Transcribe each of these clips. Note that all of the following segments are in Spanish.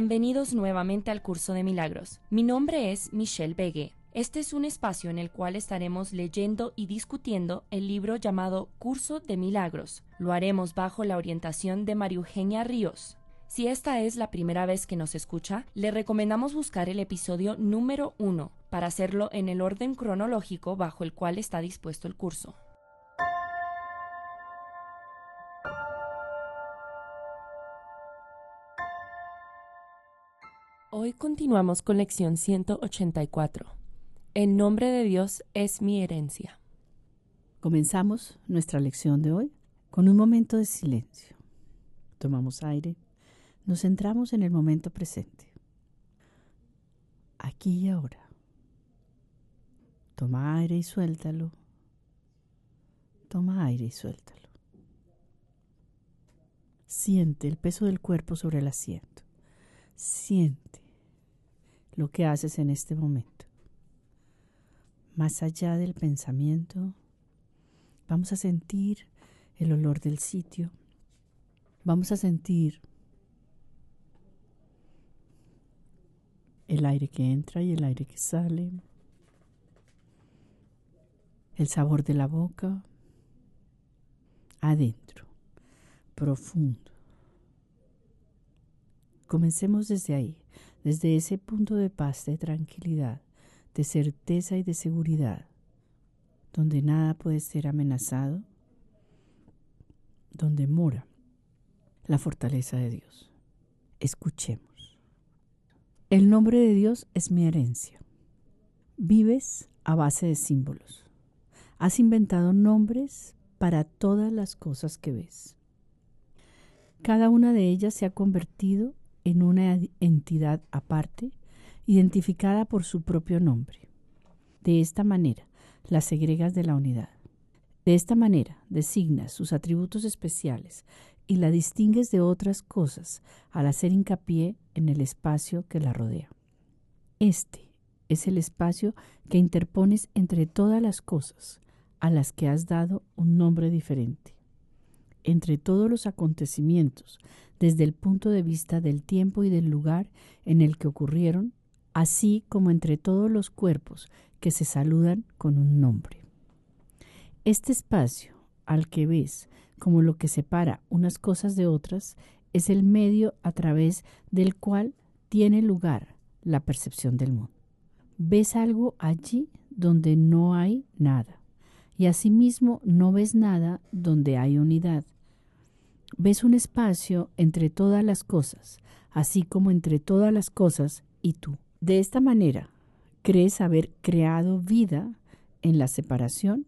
Bienvenidos nuevamente al curso de milagros. Mi nombre es Michelle Begue. Este es un espacio en el cual estaremos leyendo y discutiendo el libro llamado Curso de Milagros. Lo haremos bajo la orientación de María Eugenia Ríos. Si esta es la primera vez que nos escucha, le recomendamos buscar el episodio número 1 para hacerlo en el orden cronológico bajo el cual está dispuesto el curso. Hoy continuamos con lección 184. El nombre de Dios es mi herencia. Comenzamos nuestra lección de hoy con un momento de silencio. Tomamos aire, nos centramos en el momento presente, aquí y ahora. Toma aire y suéltalo. Toma aire y suéltalo. Siente el peso del cuerpo sobre el asiento. Siente lo que haces en este momento. Más allá del pensamiento, vamos a sentir el olor del sitio. Vamos a sentir el aire que entra y el aire que sale. El sabor de la boca. Adentro. Profundo. Comencemos desde ahí, desde ese punto de paz, de tranquilidad, de certeza y de seguridad, donde nada puede ser amenazado, donde mora la fortaleza de Dios. Escuchemos. El nombre de Dios es mi herencia. Vives a base de símbolos. Has inventado nombres para todas las cosas que ves. Cada una de ellas se ha convertido en una entidad aparte, identificada por su propio nombre. De esta manera, las segregas de la unidad. De esta manera, designas sus atributos especiales y la distingues de otras cosas al hacer hincapié en el espacio que la rodea. Este es el espacio que interpones entre todas las cosas a las que has dado un nombre diferente entre todos los acontecimientos desde el punto de vista del tiempo y del lugar en el que ocurrieron, así como entre todos los cuerpos que se saludan con un nombre. Este espacio, al que ves como lo que separa unas cosas de otras, es el medio a través del cual tiene lugar la percepción del mundo. Ves algo allí donde no hay nada, y asimismo no ves nada donde hay unidad. Ves un espacio entre todas las cosas, así como entre todas las cosas y tú. De esta manera, crees haber creado vida en la separación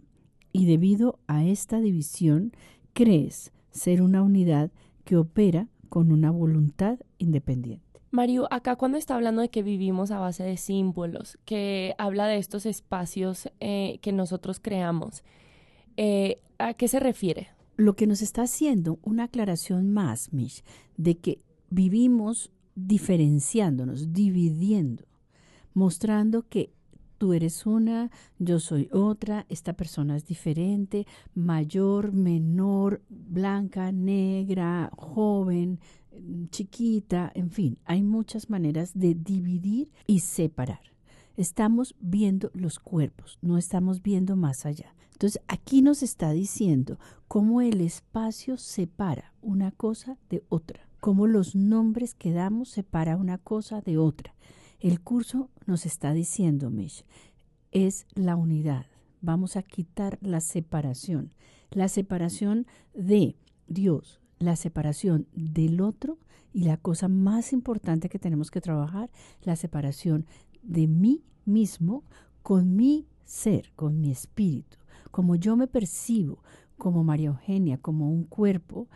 y debido a esta división, crees ser una unidad que opera con una voluntad independiente. Mario, acá cuando está hablando de que vivimos a base de símbolos, que habla de estos espacios eh, que nosotros creamos, eh, ¿a qué se refiere? Lo que nos está haciendo una aclaración más, Mish, de que vivimos diferenciándonos, dividiendo, mostrando que tú eres una, yo soy otra, esta persona es diferente, mayor, menor, blanca, negra, joven, chiquita, en fin, hay muchas maneras de dividir y separar. Estamos viendo los cuerpos, no estamos viendo más allá. Entonces aquí nos está diciendo cómo el espacio separa una cosa de otra, cómo los nombres que damos separa una cosa de otra. El curso nos está diciendo, Mish, es la unidad. Vamos a quitar la separación, la separación de Dios, la separación del otro y la cosa más importante que tenemos que trabajar, la separación de mí mismo con mi ser, con mi espíritu. Como yo me percibo como María Eugenia, como un cuerpo,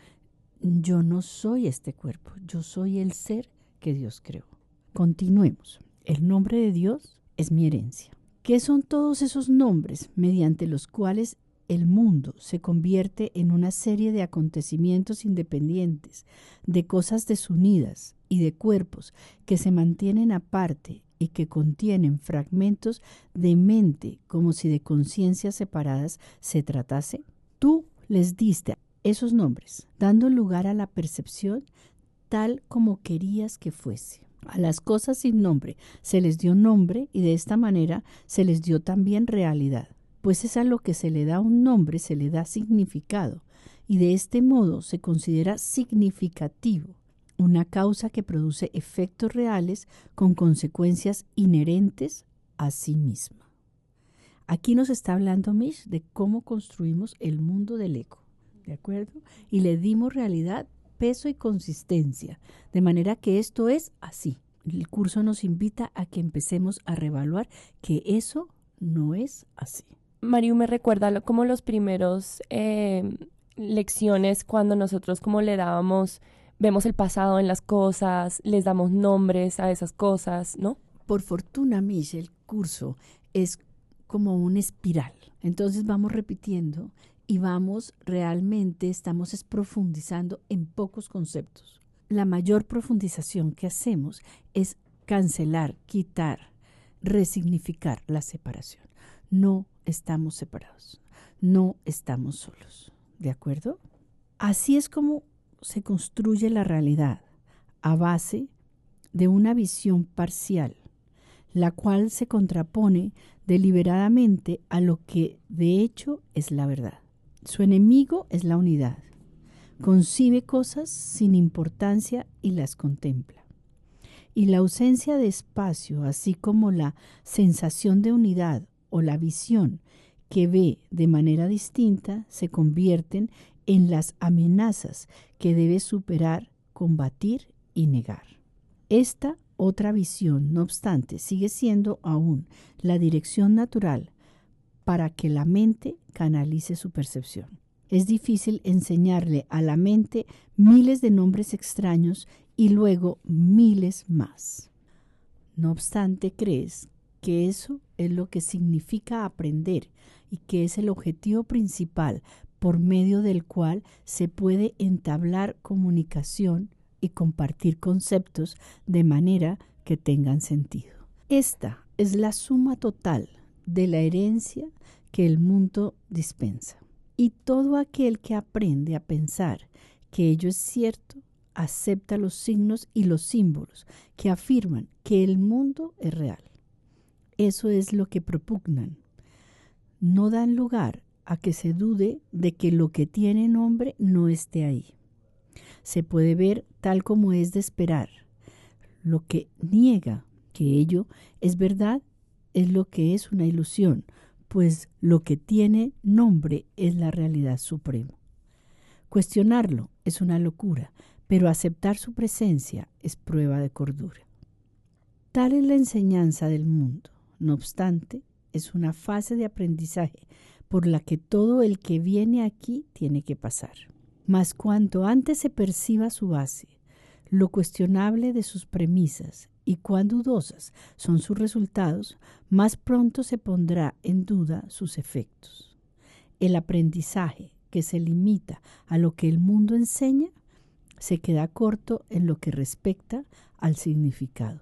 yo no soy este cuerpo, yo soy el ser que Dios creó. Continuemos. El nombre de Dios es mi herencia. ¿Qué son todos esos nombres mediante los cuales el mundo se convierte en una serie de acontecimientos independientes, de cosas desunidas y de cuerpos que se mantienen aparte y que contienen fragmentos de mente como si de conciencias separadas se tratase? Tú les diste esos nombres, dando lugar a la percepción tal como querías que fuese. A las cosas sin nombre se les dio nombre y de esta manera se les dio también realidad pues es a lo que se le da un nombre, se le da significado, y de este modo se considera significativo, una causa que produce efectos reales con consecuencias inherentes a sí misma. Aquí nos está hablando Mish de cómo construimos el mundo del eco, ¿de acuerdo? Y le dimos realidad, peso y consistencia, de manera que esto es así. El curso nos invita a que empecemos a revaluar que eso no es así. Mariu me recuerda como los primeros eh, lecciones cuando nosotros como le dábamos, vemos el pasado en las cosas, les damos nombres a esas cosas, ¿no? Por fortuna, Mish, el curso es como una espiral. Entonces vamos repitiendo y vamos realmente, estamos profundizando en pocos conceptos. La mayor profundización que hacemos es cancelar, quitar, resignificar la separación. No estamos separados, no estamos solos. ¿De acuerdo? Así es como se construye la realidad, a base de una visión parcial, la cual se contrapone deliberadamente a lo que de hecho es la verdad. Su enemigo es la unidad. Concibe cosas sin importancia y las contempla. Y la ausencia de espacio, así como la sensación de unidad o la visión que ve de manera distinta se convierten en las amenazas que debe superar, combatir y negar. Esta otra visión, no obstante, sigue siendo aún la dirección natural para que la mente canalice su percepción. Es difícil enseñarle a la mente miles de nombres extraños y luego miles más. No obstante, crees que eso es lo que significa aprender y que es el objetivo principal por medio del cual se puede entablar comunicación y compartir conceptos de manera que tengan sentido. Esta es la suma total de la herencia que el mundo dispensa. Y todo aquel que aprende a pensar que ello es cierto, acepta los signos y los símbolos que afirman que el mundo es real. Eso es lo que propugnan. No dan lugar a que se dude de que lo que tiene nombre no esté ahí. Se puede ver tal como es de esperar. Lo que niega que ello es verdad es lo que es una ilusión, pues lo que tiene nombre es la realidad suprema. Cuestionarlo es una locura, pero aceptar su presencia es prueba de cordura. Tal es la enseñanza del mundo. No obstante, es una fase de aprendizaje por la que todo el que viene aquí tiene que pasar. Mas cuanto antes se perciba su base, lo cuestionable de sus premisas y cuán dudosas son sus resultados, más pronto se pondrá en duda sus efectos. El aprendizaje que se limita a lo que el mundo enseña se queda corto en lo que respecta al significado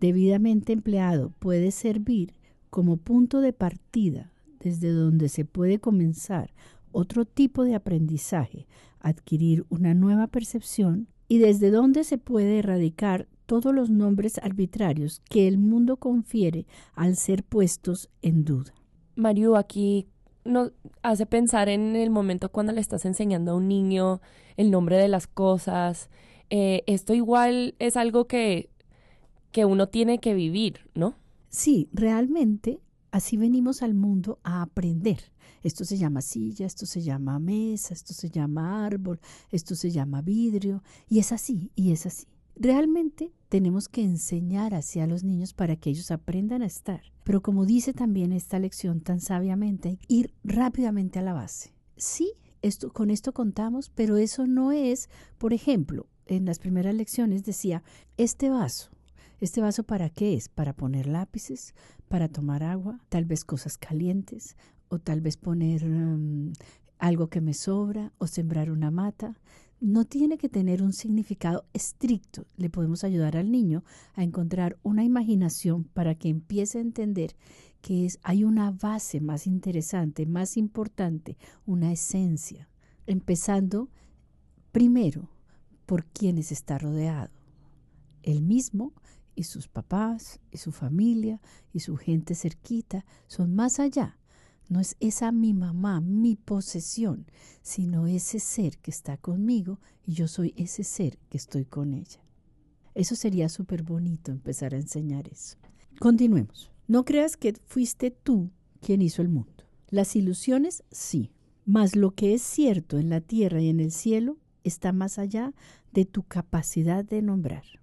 debidamente empleado puede servir como punto de partida desde donde se puede comenzar otro tipo de aprendizaje, adquirir una nueva percepción y desde donde se puede erradicar todos los nombres arbitrarios que el mundo confiere al ser puestos en duda. Mario, aquí nos hace pensar en el momento cuando le estás enseñando a un niño el nombre de las cosas. Eh, esto igual es algo que, que uno tiene que vivir, ¿no? Sí, realmente así venimos al mundo a aprender. Esto se llama silla, esto se llama mesa, esto se llama árbol, esto se llama vidrio, y es así, y es así. Realmente tenemos que enseñar hacia los niños para que ellos aprendan a estar. Pero como dice también esta lección tan sabiamente, ir rápidamente a la base. Sí, esto, con esto contamos, pero eso no es, por ejemplo, en las primeras lecciones decía, este vaso, ¿este vaso para qué es? Para poner lápices, para tomar agua, tal vez cosas calientes, o tal vez poner um, algo que me sobra, o sembrar una mata no tiene que tener un significado estricto. Le podemos ayudar al niño a encontrar una imaginación para que empiece a entender que hay una base más interesante, más importante, una esencia. Empezando primero por quienes está rodeado. Él mismo y sus papás y su familia y su gente cerquita son más allá no es esa mi mamá, mi posesión, sino ese ser que está conmigo y yo soy ese ser que estoy con ella. Eso sería súper bonito empezar a enseñar eso. Continuemos. No creas que fuiste tú quien hizo el mundo. Las ilusiones sí, mas lo que es cierto en la tierra y en el cielo está más allá de tu capacidad de nombrar.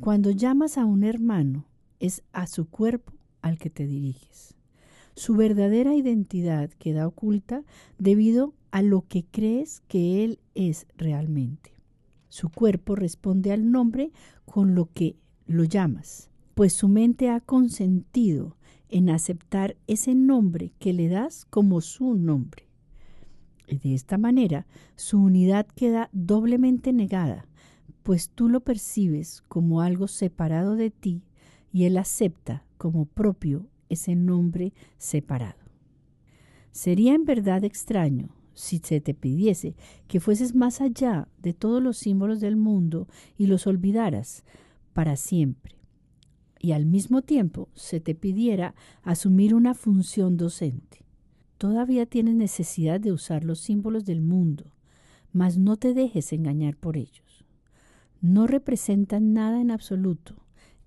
Cuando llamas a un hermano, es a su cuerpo al que te diriges. Su verdadera identidad queda oculta debido a lo que crees que Él es realmente. Su cuerpo responde al nombre con lo que lo llamas, pues su mente ha consentido en aceptar ese nombre que le das como su nombre. De esta manera su unidad queda doblemente negada, pues tú lo percibes como algo separado de ti y él acepta como propio ese nombre separado. Sería en verdad extraño si se te pidiese que fueses más allá de todos los símbolos del mundo y los olvidaras para siempre, y al mismo tiempo se te pidiera asumir una función docente. Todavía tienes necesidad de usar los símbolos del mundo, mas no te dejes engañar por ellos. No representan nada en absoluto,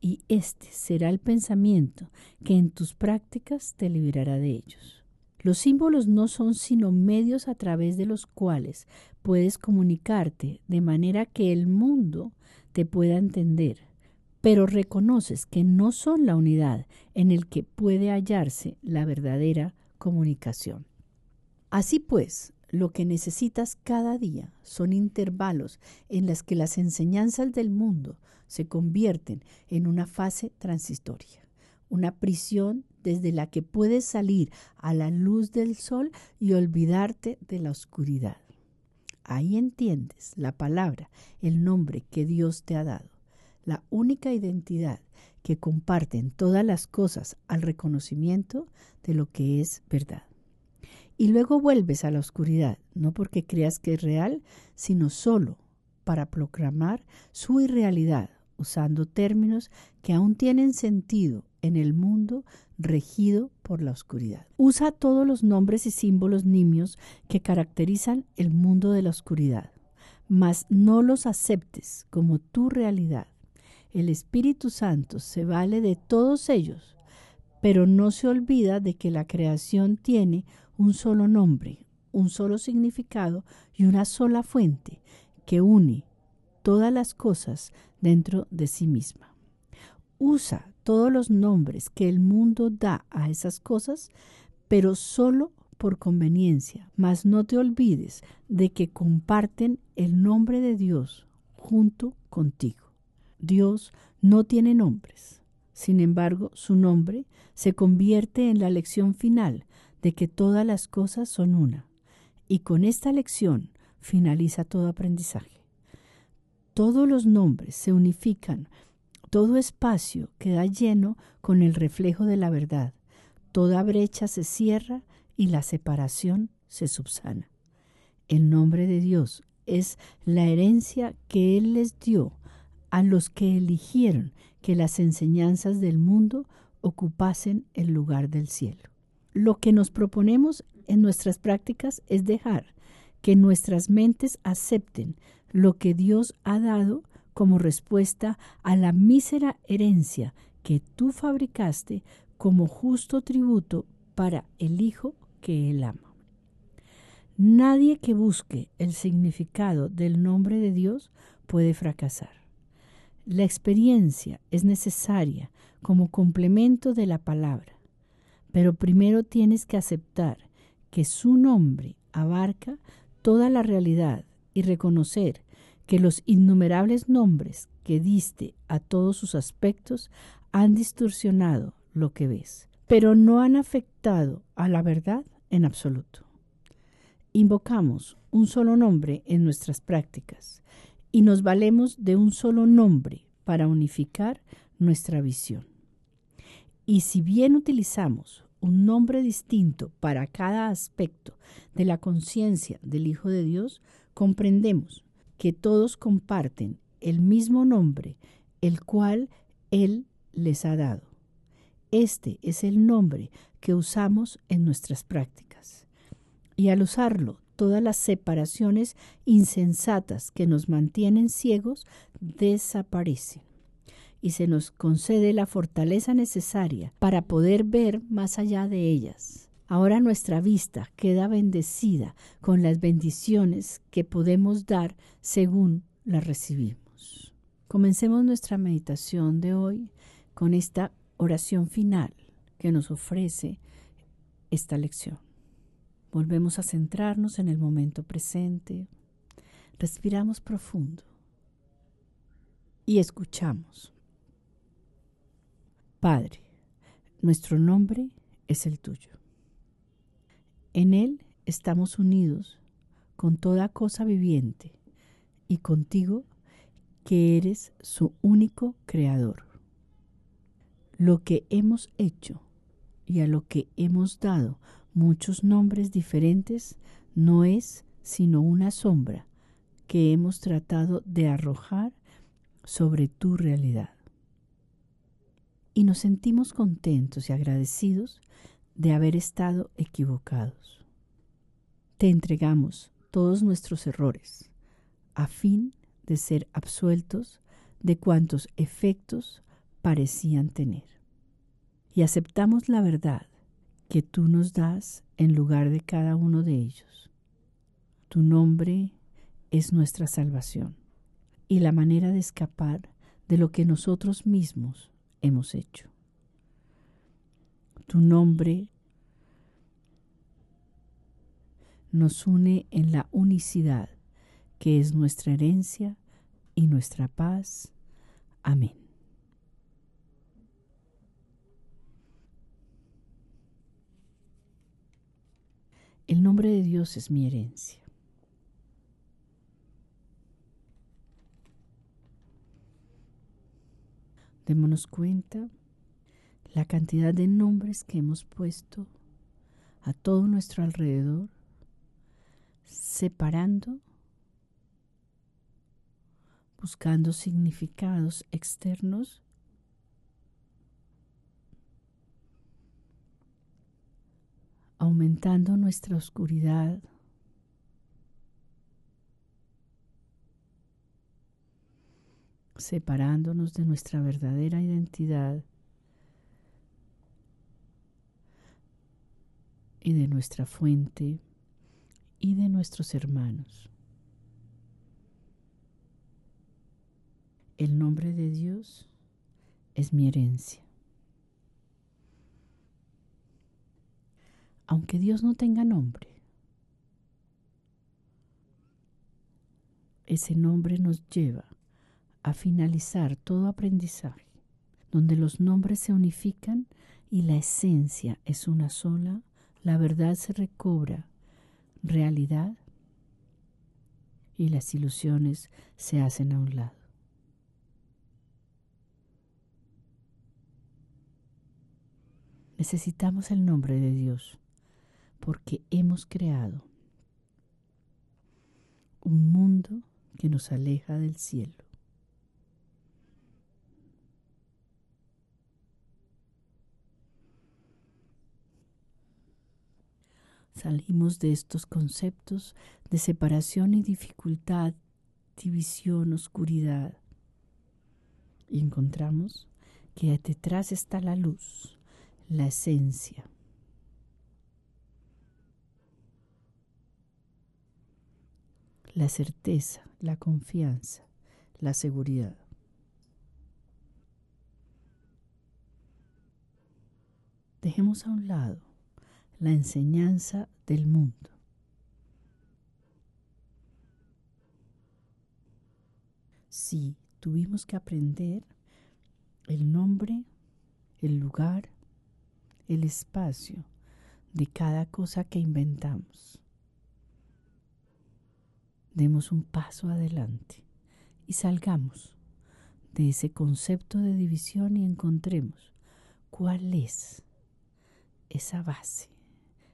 y este será el pensamiento que en tus prácticas te liberará de ellos. Los símbolos no son sino medios a través de los cuales puedes comunicarte de manera que el mundo te pueda entender, pero reconoces que no son la unidad en el que puede hallarse la verdadera comunicación. Así pues, lo que necesitas cada día son intervalos en los que las enseñanzas del mundo se convierten en una fase transitoria, una prisión desde la que puedes salir a la luz del sol y olvidarte de la oscuridad. Ahí entiendes la palabra, el nombre que Dios te ha dado, la única identidad que comparten todas las cosas al reconocimiento de lo que es verdad. Y luego vuelves a la oscuridad, no porque creas que es real, sino solo para proclamar su irrealidad usando términos que aún tienen sentido en el mundo regido por la oscuridad. Usa todos los nombres y símbolos nimios que caracterizan el mundo de la oscuridad, mas no los aceptes como tu realidad. El Espíritu Santo se vale de todos ellos, pero no se olvida de que la creación tiene un solo nombre, un solo significado y una sola fuente que une todas las cosas dentro de sí misma. Usa todos los nombres que el mundo da a esas cosas, pero solo por conveniencia, mas no te olvides de que comparten el nombre de Dios junto contigo. Dios no tiene nombres. Sin embargo, su nombre se convierte en la lección final de que todas las cosas son una. Y con esta lección finaliza todo aprendizaje todos los nombres se unifican todo espacio queda lleno con el reflejo de la verdad. Toda brecha se cierra y la separación se subsana. El nombre de Dios es la herencia que Él les dio a los que eligieron que las enseñanzas del mundo ocupasen el lugar del cielo. Lo que nos proponemos en nuestras prácticas es dejar que nuestras mentes acepten lo que Dios ha dado como respuesta a la mísera herencia que tú fabricaste como justo tributo para el Hijo que Él ama. Nadie que busque el significado del nombre de Dios puede fracasar. La experiencia es necesaria como complemento de la palabra, pero primero tienes que aceptar que su nombre abarca toda la realidad y reconocer que los innumerables nombres que diste a todos sus aspectos han distorsionado lo que ves, pero no han afectado a la verdad en absoluto. Invocamos un solo nombre en nuestras prácticas y nos valemos de un solo nombre para unificar nuestra visión. Y si bien utilizamos un nombre distinto para cada aspecto de la conciencia del Hijo de Dios, comprendemos que todos comparten el mismo nombre, el cual Él les ha dado. Este es el nombre que usamos en nuestras prácticas. Y al usarlo, todas las separaciones insensatas que nos mantienen ciegos desaparecen y se nos concede la fortaleza necesaria para poder ver más allá de ellas. Ahora nuestra vista queda bendecida con las bendiciones que podemos dar según las recibimos. Comencemos nuestra meditación de hoy con esta oración final que nos ofrece esta lección. Volvemos a centrarnos en el momento presente, respiramos profundo y escuchamos. Padre, nuestro nombre es el tuyo. En Él estamos unidos con toda cosa viviente y contigo que eres su único creador. Lo que hemos hecho y a lo que hemos dado muchos nombres diferentes no es sino una sombra que hemos tratado de arrojar sobre tu realidad y nos sentimos contentos y agradecidos de haber estado equivocados. Te entregamos todos nuestros errores a fin de ser absueltos de cuantos efectos parecían tener. Y aceptamos la verdad que tú nos das en lugar de cada uno de ellos. Tu nombre es nuestra salvación y la manera de escapar de lo que nosotros mismos hemos hecho. Tu nombre nos une en la unicidad que es nuestra herencia y nuestra paz. Amén. El nombre de Dios es mi herencia. Démonos cuenta la cantidad de nombres que hemos puesto a todo nuestro alrededor, separando, buscando significados externos aumentando nuestra oscuridad separándonos de nuestra verdadera identidad y de nuestra fuente y de nuestros hermanos. El nombre de Dios es mi herencia. Aunque Dios no tenga nombre, ese nombre nos lleva a finalizar todo aprendizaje, donde los nombres se unifican y la esencia es una sola, la verdad se recobra realidad y las ilusiones se hacen a un lado. Necesitamos el nombre de Dios porque hemos creado un mundo que nos aleja del cielo. Salimos de estos conceptos de separación y dificultad, división, oscuridad. Y encontramos que detrás está la luz, la esencia. La certeza, la confianza, la seguridad. Dejemos a un lado la enseñanza del mundo. Sí, tuvimos que aprender el nombre, el lugar, el espacio de cada cosa que inventamos. Demos un paso adelante y salgamos de ese concepto de división y encontremos cuál es esa base,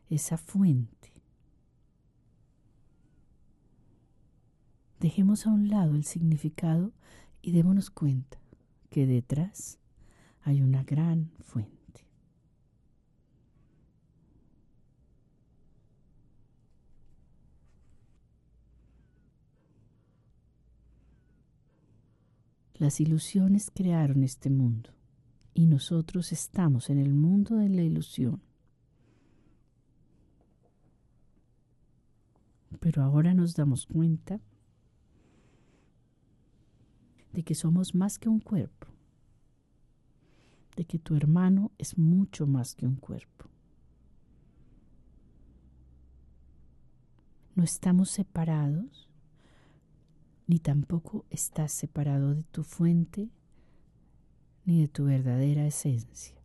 esa fuente. Dejemos a un lado el significado y démonos cuenta que detrás hay una gran fuente. Las ilusiones crearon este mundo y nosotros estamos en el mundo de la ilusión. Pero ahora nos damos cuenta de que somos más que un cuerpo, de que tu hermano es mucho más que un cuerpo. No estamos separados ni tampoco estás separado de tu fuente ni de tu verdadera esencia.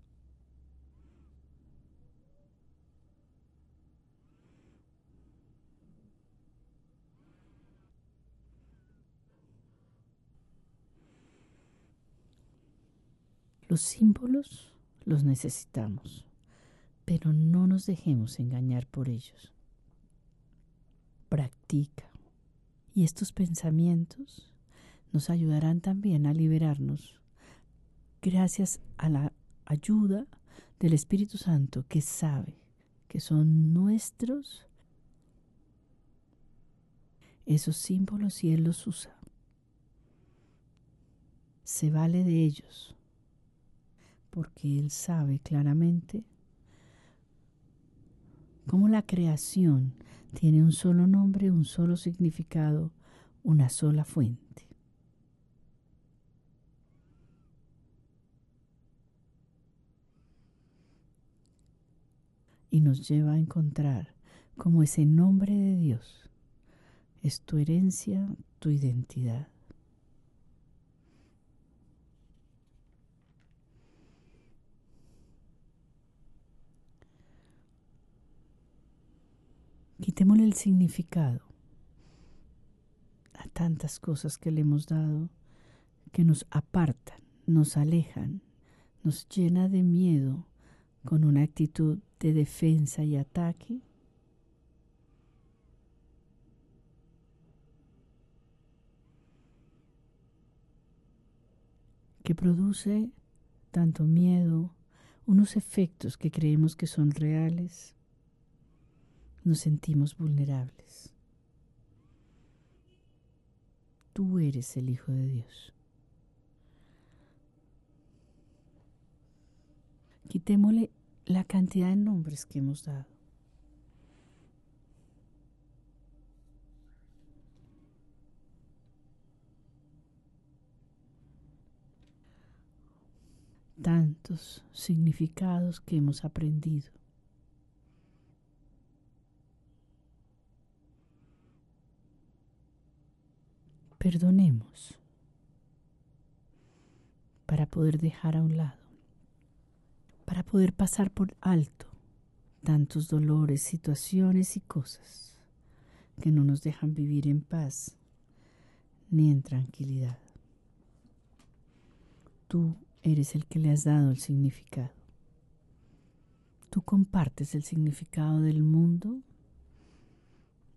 Los símbolos los necesitamos, pero no nos dejemos engañar por ellos. Practica y estos pensamientos nos ayudarán también a liberarnos gracias a la ayuda del Espíritu Santo que sabe que son nuestros esos símbolos y Él los usa. Se vale de ellos porque Él sabe claramente cómo la creación tiene un solo nombre, un solo significado, una sola fuente. Y nos lleva a encontrar cómo ese nombre de Dios es tu herencia, tu identidad. Quitémosle el significado a tantas cosas que le hemos dado que nos apartan, nos alejan, nos llena de miedo con una actitud de defensa y ataque. que produce tanto miedo, unos efectos que creemos que son reales, nos sentimos vulnerables. Tú eres el Hijo de Dios. Quitémosle la cantidad de nombres que hemos dado. Tantos significados que hemos aprendido. Perdonemos para poder dejar a un lado, para poder pasar por alto tantos dolores, situaciones y cosas que no nos dejan vivir en paz ni en tranquilidad. Tú eres el que le has dado el significado. Tú compartes el significado del mundo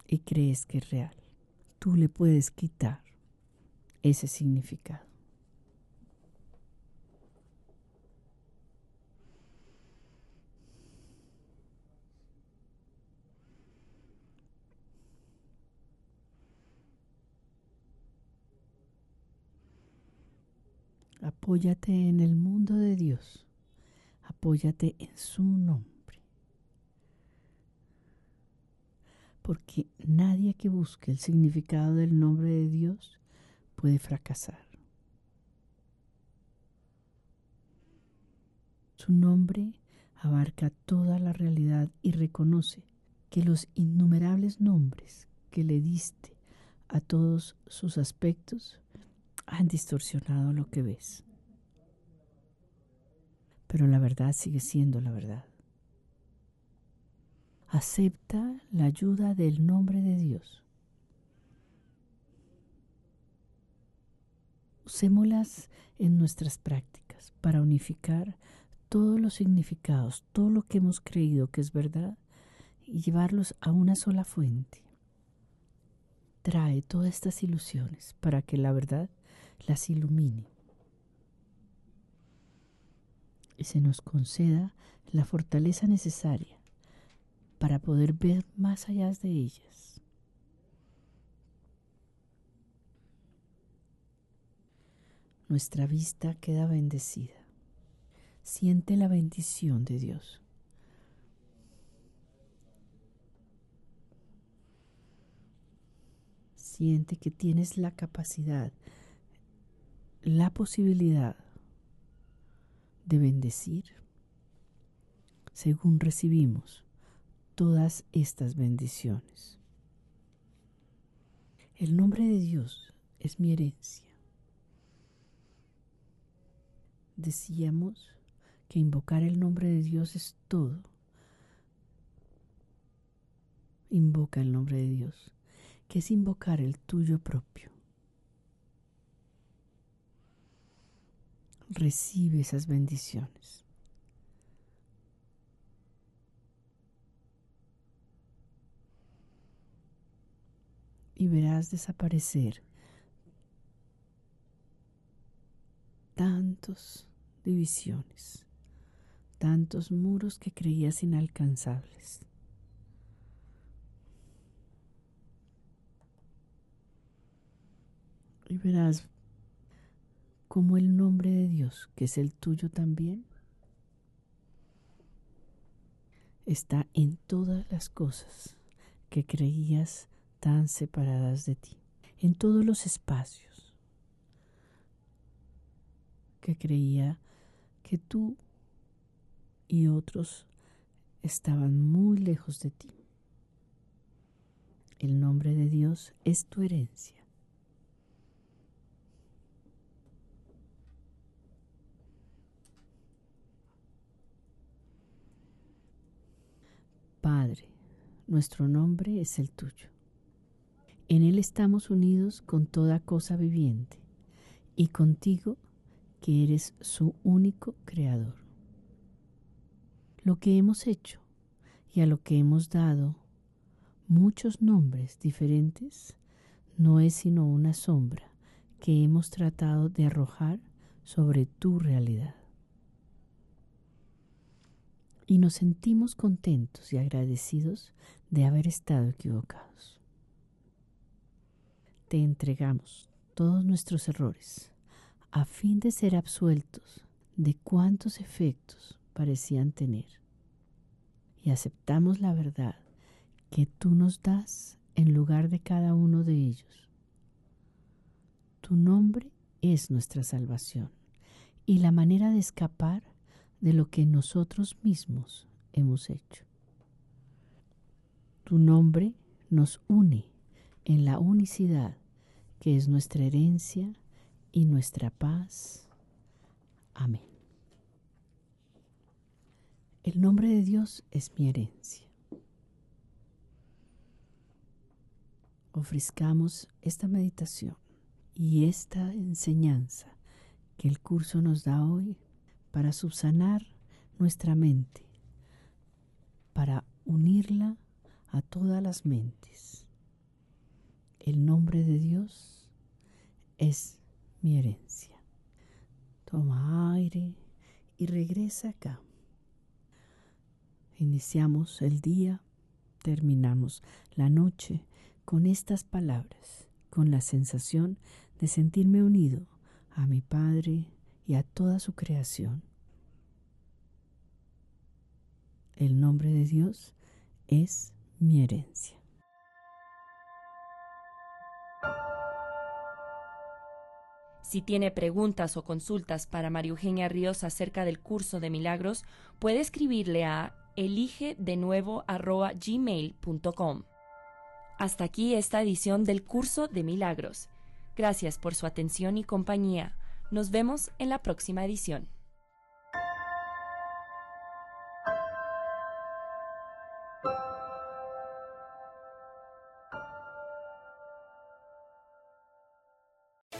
y crees que es real. Tú le puedes quitar ese significado. Apóyate en el mundo de Dios. Apóyate en su nombre. Porque nadie que busque el significado del nombre de Dios puede fracasar. Su nombre abarca toda la realidad y reconoce que los innumerables nombres que le diste a todos sus aspectos han distorsionado lo que ves. Pero la verdad sigue siendo la verdad. Acepta la ayuda del nombre de Dios. Usémoslas en nuestras prácticas para unificar todos los significados, todo lo que hemos creído que es verdad y llevarlos a una sola fuente. Trae todas estas ilusiones para que la verdad las ilumine y se nos conceda la fortaleza necesaria para poder ver más allá de ellas. Nuestra vista queda bendecida. Siente la bendición de Dios. Siente que tienes la capacidad la posibilidad de bendecir según recibimos todas estas bendiciones. El nombre de Dios es mi herencia. Decíamos que invocar el nombre de Dios es todo. Invoca el nombre de Dios, que es invocar el tuyo propio. recibe esas bendiciones. Y verás desaparecer tantos divisiones, tantos muros que creías inalcanzables. Y verás como el nombre de Dios, que es el tuyo también, está en todas las cosas que creías tan separadas de ti, en todos los espacios que creía que tú y otros estaban muy lejos de ti. El nombre de Dios es tu herencia. Padre, nuestro nombre es el tuyo. En Él estamos unidos con toda cosa viviente y contigo que eres su único creador. Lo que hemos hecho y a lo que hemos dado muchos nombres diferentes no es sino una sombra que hemos tratado de arrojar sobre tu realidad y nos sentimos contentos y agradecidos de haber estado equivocados. Te entregamos todos nuestros errores a fin de ser absueltos de cuantos efectos parecían tener. Y aceptamos la verdad que tú nos das en lugar de cada uno de ellos. Tu nombre es nuestra salvación y la manera de escapar de lo que nosotros mismos hemos hecho. Tu nombre nos une en la unicidad que es nuestra herencia y nuestra paz. Amén. El nombre de Dios es mi herencia. Ofrezcamos esta meditación y esta enseñanza que el curso nos da hoy para subsanar nuestra mente, para unirla a todas las mentes. El nombre de Dios es mi herencia. Toma aire y regresa acá. Iniciamos el día, terminamos la noche con estas palabras, con la sensación de sentirme unido a mi Padre y a toda su creación. El nombre de Dios es mi herencia. Si tiene preguntas o consultas para María Eugenia Ríos acerca del curso de milagros, puede escribirle a eligedenuevo.gmail.com. Hasta aquí esta edición del curso de milagros. Gracias por su atención y compañía. Nos vemos en la próxima edición.